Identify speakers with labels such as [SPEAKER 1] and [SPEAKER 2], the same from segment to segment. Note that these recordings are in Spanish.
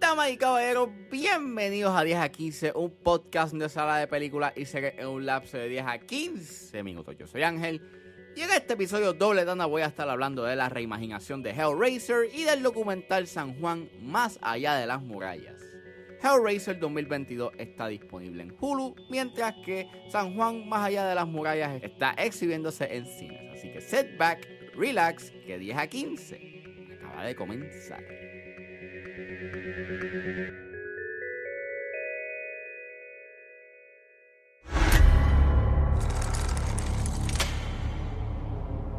[SPEAKER 1] Damas y caballeros, bienvenidos a 10 a 15, un podcast de sala de películas y series en un lapso de 10 a 15 minutos. Yo soy Ángel y en este episodio doble dana voy a estar hablando de la reimaginación de Hellraiser y del documental San Juan más allá de las murallas. Hellraiser 2022 está disponible en Hulu, mientras que San Juan más allá de las murallas está exhibiéndose en cines. Así que sit back, relax, que 10 a 15 acaba de comenzar.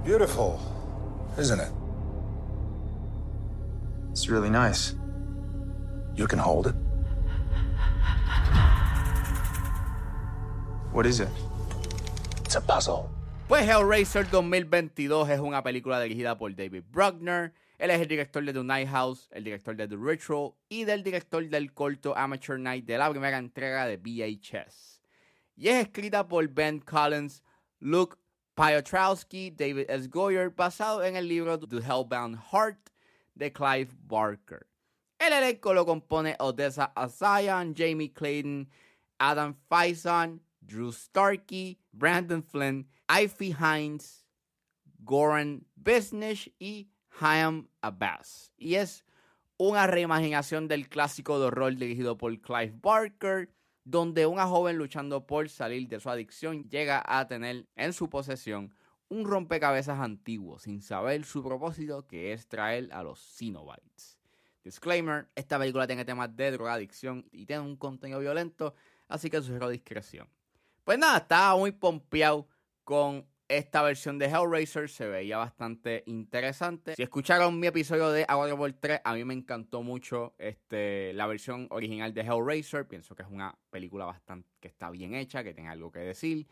[SPEAKER 2] Beautiful, isn't it?
[SPEAKER 3] It's really nice.
[SPEAKER 2] You can hold it.
[SPEAKER 3] What is it?
[SPEAKER 2] It's a puzzle.
[SPEAKER 1] Pues Hellraiser 2022 es una película dirigida por David Bruckner. Él es el director de The Night House, el director de The Ritual y del director del corto Amateur Night de la primera entrega de VHS. Y es escrita por Ben Collins, Luke Piotrowski, David S. Goyer, basado en el libro The Hellbound Heart de Clive Barker. El elenco lo compone Odessa Asayan, Jamie Clayton, Adam Faison, Drew Starkey, Brandon Flynn, Ivy Hines, Goran Bisnish y Hayam Abbas. Y es una reimaginación del clásico de horror dirigido por Clive Barker, donde una joven luchando por salir de su adicción llega a tener en su posesión un rompecabezas antiguo sin saber su propósito que es traer a los Cenobites. Disclaimer, esta película tiene temas de drogadicción y tiene un contenido violento, así que sugiero discreción. Pues nada, estaba muy pompeado con esta versión de Hellraiser, se veía bastante interesante. Si escucharon mi episodio de Agua por 3, a mí me encantó mucho este, la versión original de Hellraiser. Pienso que es una película bastante que está bien hecha, que tiene algo que decir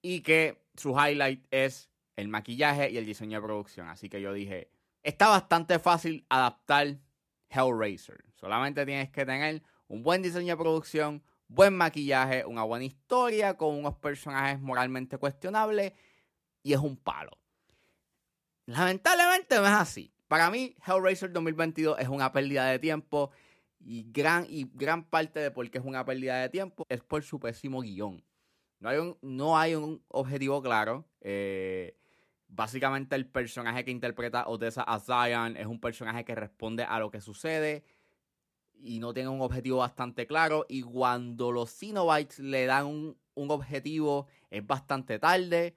[SPEAKER 1] y que su highlight es el maquillaje y el diseño de producción. Así que yo dije, está bastante fácil adaptar Hellraiser. Solamente tienes que tener un buen diseño de producción, buen maquillaje, una buena historia con unos personajes moralmente cuestionables y es un palo. Lamentablemente no es así. Para mí, Hellraiser 2022 es una pérdida de tiempo y gran, y gran parte de por qué es una pérdida de tiempo es por su pésimo guion. No hay un, no hay un objetivo claro. Eh, básicamente el personaje que interpreta Odessa a Zion es un personaje que responde a lo que sucede y no tiene un objetivo bastante claro. Y cuando los Cenobites le dan un, un objetivo es bastante tarde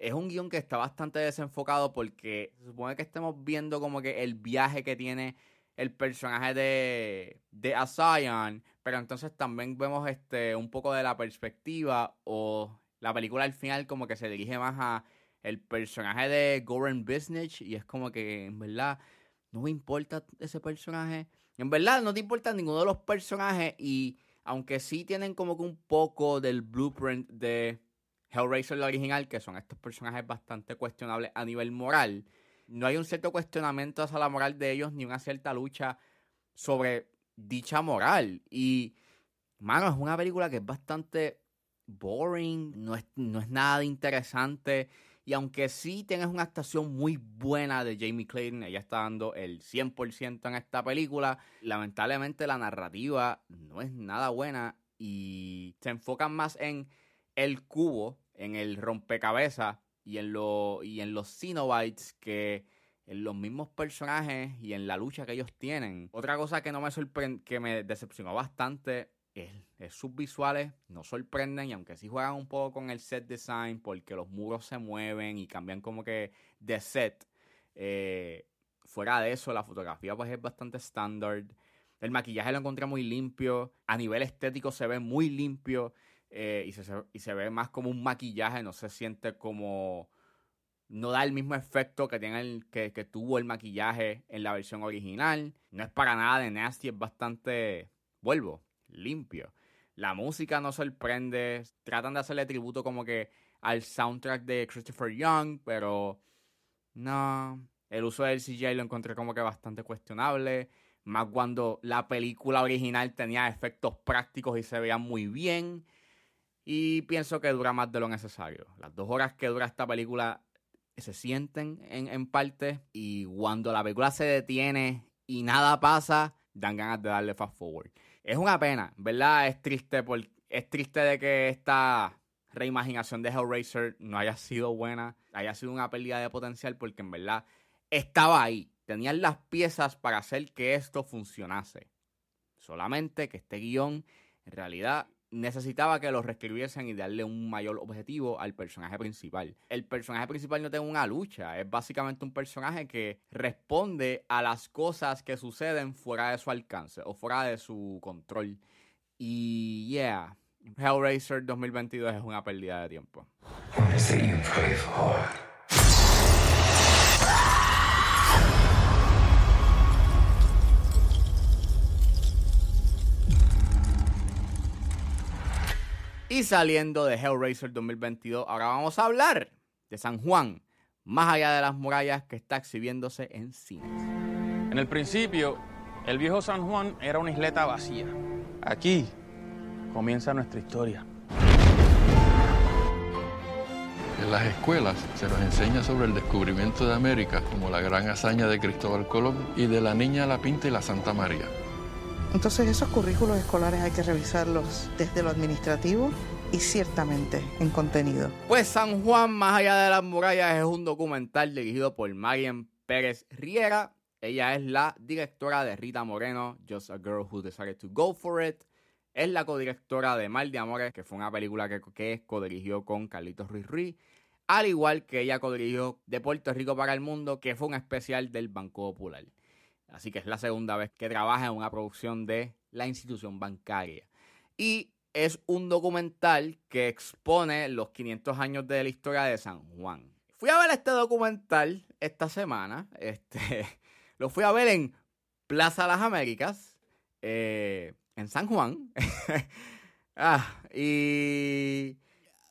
[SPEAKER 1] es un guion que está bastante desenfocado porque se supone que estemos viendo como que el viaje que tiene el personaje de, de Asayan, pero entonces también vemos este un poco de la perspectiva o la película al final como que se dirige más a el personaje de Goran Business y es como que en verdad no me importa ese personaje. En verdad no te importa ninguno de los personajes y aunque sí tienen como que un poco del blueprint de Hellraiser la original, que son estos personajes bastante cuestionables a nivel moral, no hay un cierto cuestionamiento hacia la moral de ellos ni una cierta lucha sobre dicha moral. Y, mano, es una película que es bastante boring, no es, no es nada de interesante. Y aunque sí tienes una actuación muy buena de Jamie Clayton, ella está dando el 100% en esta película, lamentablemente la narrativa no es nada buena y se enfocan más en el cubo en el rompecabezas y en, y en los Cenobites que en los mismos personajes y en la lucha que ellos tienen. Otra cosa que no me sorprende, que me decepcionó bastante es, sus visuales no sorprenden y aunque sí juegan un poco con el set design porque los muros se mueven y cambian como que de set, eh, fuera de eso la fotografía pues es bastante estándar. El maquillaje lo encontré muy limpio, a nivel estético se ve muy limpio. Eh, y, se, y se ve más como un maquillaje, no se siente como... No da el mismo efecto que, tiene el, que, que tuvo el maquillaje en la versión original. No es para nada de nasty, es bastante, vuelvo, limpio. La música no sorprende. Tratan de hacerle tributo como que al soundtrack de Christopher Young, pero no. El uso del CGI lo encontré como que bastante cuestionable. Más cuando la película original tenía efectos prácticos y se veía muy bien. Y pienso que dura más de lo necesario. Las dos horas que dura esta película se sienten en, en parte y cuando la película se detiene y nada pasa, dan ganas de darle fast forward. Es una pena, ¿verdad? Es triste, por, es triste de que esta reimaginación de Hellraiser no haya sido buena, haya sido una pérdida de potencial porque en verdad estaba ahí. Tenían las piezas para hacer que esto funcionase. Solamente que este guion en realidad necesitaba que lo reescribiesen y darle un mayor objetivo al personaje principal. El personaje principal no tiene una lucha, es básicamente un personaje que responde a las cosas que suceden fuera de su alcance o fuera de su control. Y yeah, Hellraiser 2022 es una pérdida de tiempo. Y saliendo de Hellraiser 2022, ahora vamos a hablar de San Juan, más allá de las murallas que está exhibiéndose en cines.
[SPEAKER 3] En el principio, el viejo San Juan era una isleta vacía. Aquí comienza nuestra historia.
[SPEAKER 4] En las escuelas se nos enseña sobre el descubrimiento de América como la gran hazaña de Cristóbal Colón y de la Niña La Pinta y la Santa María.
[SPEAKER 5] Entonces esos currículos escolares hay que revisarlos desde lo administrativo y ciertamente en contenido.
[SPEAKER 1] Pues San Juan, más allá de las murallas, es un documental dirigido por Marian Pérez Riera. Ella es la directora de Rita Moreno, Just a Girl Who Decided to Go For It. Es la codirectora de Mal de Amores, que fue una película que, que codirigió con Carlitos Ruiz Ruiz. Al igual que ella codirigió De Puerto Rico para el Mundo, que fue un especial del Banco Popular. Así que es la segunda vez que trabaja en una producción de la institución bancaria. Y es un documental que expone los 500 años de la historia de San Juan. Fui a ver este documental esta semana. Este, lo fui a ver en Plaza Las Américas, eh, en San Juan. ah, y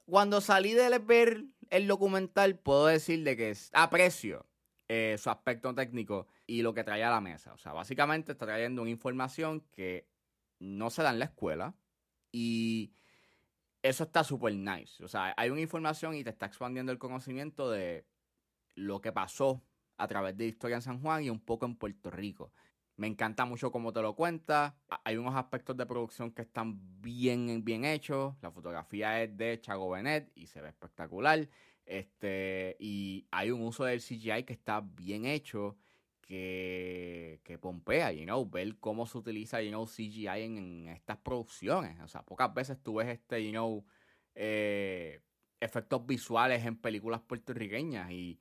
[SPEAKER 1] cuando salí de ver el documental, puedo decir de que aprecio eh, su aspecto técnico y lo que trae a la mesa. O sea, básicamente está trayendo una información que no se da en la escuela y eso está súper nice. O sea, hay una información y te está expandiendo el conocimiento de lo que pasó a través de historia en San Juan y un poco en Puerto Rico. Me encanta mucho cómo te lo cuenta. Hay unos aspectos de producción que están bien, bien hechos. La fotografía es de Chago Benet y se ve espectacular. Este, y hay un uso del CGI que está bien hecho que, que pompea, you know, ver cómo se utiliza, you know, CGI en, estas producciones. O sea, pocas veces tú ves este, you know, eh, efectos visuales en películas puertorriqueñas y,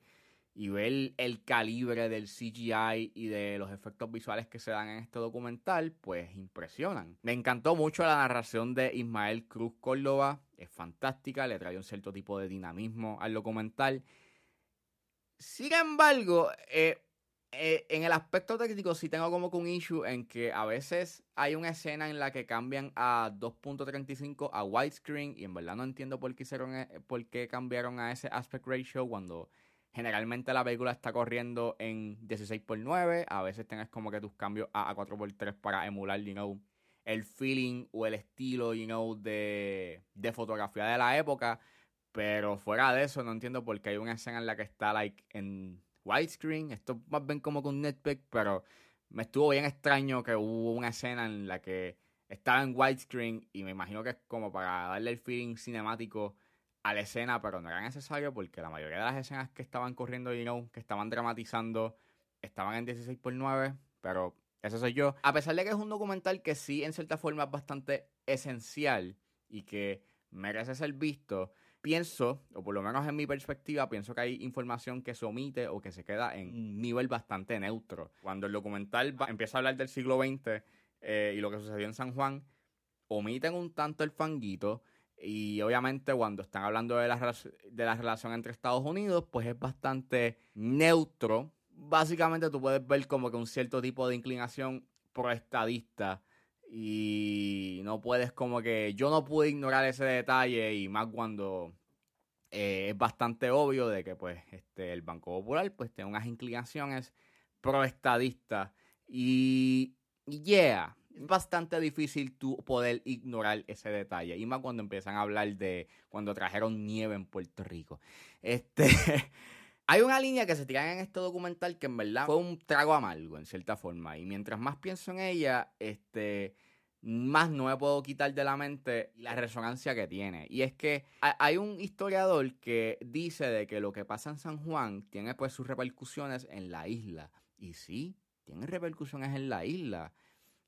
[SPEAKER 1] y ver el calibre del CGI y de los efectos visuales que se dan en este documental, pues impresionan. Me encantó mucho la narración de Ismael Cruz Córdoba, es fantástica, le trae un cierto tipo de dinamismo al documental. Sin embargo, eh, eh, en el aspecto técnico sí tengo como que un issue en que a veces hay una escena en la que cambian a 2.35 a widescreen y en verdad no entiendo por qué, hicieron, e, por qué cambiaron a ese aspect ratio cuando generalmente la película está corriendo en 16x9, a veces tienes como que tus cambios a, 4x3 para emular, you know, el feeling o el estilo, you know, de, de fotografía de la época, pero fuera de eso no entiendo por qué hay una escena en la que está like en widescreen. Esto más bien como con Netpick, pero me estuvo bien extraño que hubo una escena en la que estaba en widescreen y me imagino que es como para darle el feeling cinemático a la escena, pero no era necesario porque la mayoría de las escenas que estaban corriendo, you know, que estaban dramatizando, estaban en 16 x 9, pero eso soy yo. A pesar de que es un documental que sí, en cierta forma, es bastante esencial y que merece ser visto, pienso, o por lo menos en mi perspectiva, pienso que hay información que se omite o que se queda en un nivel bastante neutro. Cuando el documental empieza a hablar del siglo XX eh, y lo que sucedió en San Juan, omiten un tanto el fanguito. Y obviamente cuando están hablando de la, de la relación entre Estados Unidos, pues es bastante neutro. Básicamente tú puedes ver como que un cierto tipo de inclinación pro estadista y no puedes como que yo no pude ignorar ese detalle y más cuando eh, es bastante obvio de que pues este el Banco Popular pues tiene unas inclinaciones pro estadistas y yeah Es bastante difícil tú poder ignorar ese detalle. Y más cuando empiezan a hablar de cuando trajeron nieve en Puerto Rico. Este. Hay una línea que se tira en este documental que en verdad fue un trago amargo, en cierta forma. Y mientras más pienso en ella, este más no me puedo quitar de la mente la resonancia que tiene. Y es que hay un historiador que dice de que lo que pasa en San Juan tiene pues sus repercusiones en la isla. Y sí, tiene repercusiones en la isla.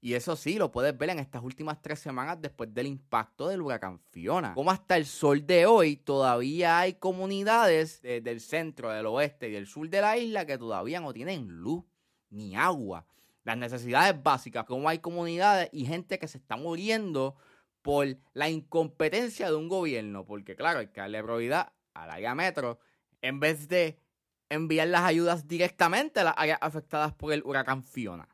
[SPEAKER 1] Y eso sí, lo puedes ver en estas últimas tres semanas después del impacto del huracán Fiona. Como hasta el sol de hoy todavía hay comunidades del centro, del oeste y del sur de la isla que todavía no tienen luz ni agua las necesidades básicas, cómo hay comunidades y gente que se está muriendo por la incompetencia de un gobierno, porque claro, hay que darle prioridad al área metro en vez de enviar las ayudas directamente a las áreas afectadas por el huracán Fiona.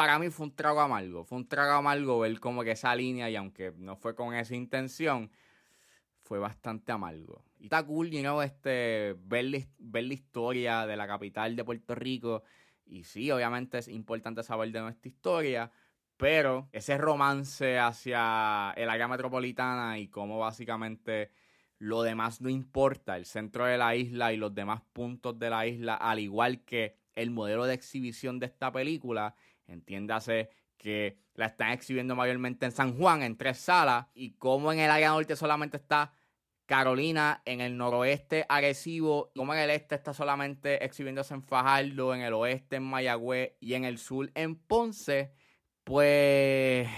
[SPEAKER 1] Para mí fue un trago amargo, fue un trago amargo ver como que esa línea, y aunque no fue con esa intención, fue bastante amargo. Y está cool, you know, este, ver, ver la historia de la capital de Puerto Rico y sí, obviamente es importante saber de nuestra historia, pero ese romance hacia el área metropolitana y cómo básicamente lo demás no importa, el centro de la isla y los demás puntos de la isla, al igual que el modelo de exhibición de esta película, entiéndase que la están exhibiendo mayormente en San Juan, en tres salas, y como en el área norte solamente está Carolina en el noroeste agresivo, como en el este está solamente exhibiéndose en Fajardo, en el oeste en Mayagüez y en el sur en Ponce, pues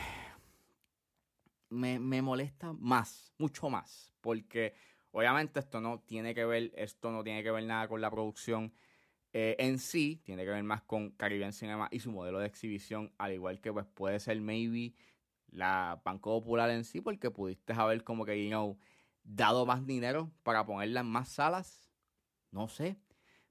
[SPEAKER 1] me, molesta más, mucho más, porque obviamente esto no tiene que ver, esto no tiene que ver nada con la producción eh, en sí, tiene que ver más con Caribbean Cinema y su modelo de exhibición, al igual que pues puede ser maybe la Banco Popular en sí, porque pudiste saber como que, you know, dado más dinero para ponerla en más salas? No sé.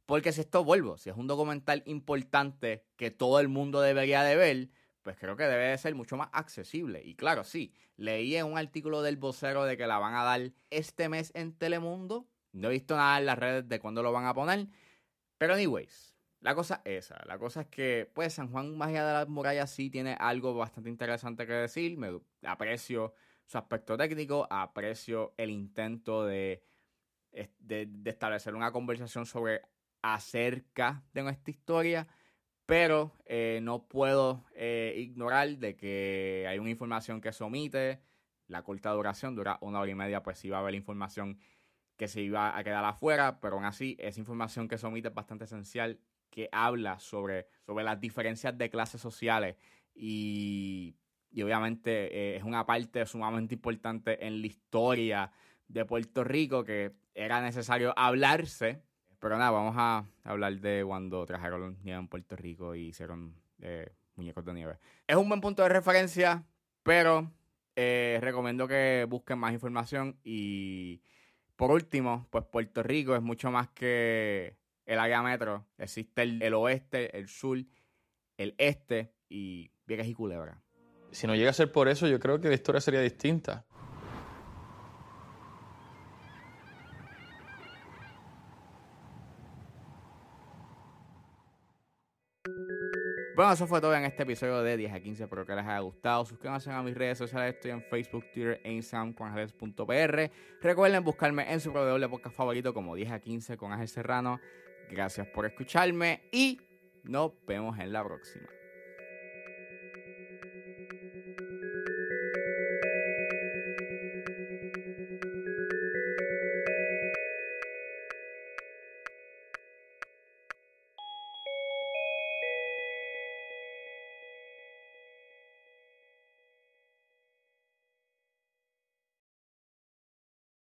[SPEAKER 1] Porque si esto vuelvo, si es un documental importante que todo el mundo debería de ver, pues creo que debe de ser mucho más accesible. Y claro, sí, leí en un artículo del vocero de que la van a dar este mes en Telemundo. No he visto nada en las redes de cuándo lo van a poner. Pero anyways, la cosa es esa. La cosa es que, pues, San Juan Magia de las Murallas sí tiene algo bastante interesante que decir. Aprecio su aspecto técnico, aprecio el intento de, de, establecer una conversación sobre acerca de nuestra historia, pero eh, no puedo eh, ignorar de que hay una información que se omite, la corta duración dura una hora y media, pues iba a haber información que se iba a quedar afuera, pero aún así esa información que se omite es bastante esencial, que habla sobre, sobre las diferencias de clases sociales y y obviamente eh, es una parte sumamente importante en la historia de Puerto Rico que era necesario hablarse. Pero nada, vamos a hablar de cuando trajeron nieve en Puerto Rico y hicieron eh, muñecos de nieve. Es un buen punto de referencia, pero eh, recomiendo que busquen más información. Y por último, pues Puerto Rico es mucho más que el área metro. Existe el, el oeste, el sur, el este y Vieques y Culebra
[SPEAKER 3] si no llega a ser por eso, yo creo que la historia sería distinta.
[SPEAKER 1] Bueno, eso fue todo en este episodio de 10 a 15. Espero que les haya gustado. Suscríbanse a mis redes sociales. Estoy en Facebook, Twitter e Instagram con Recuerden buscarme en su proveedor podcast favorito como 10 a 15 con Ángel Serrano. Gracias por escucharme y nos vemos en la próxima.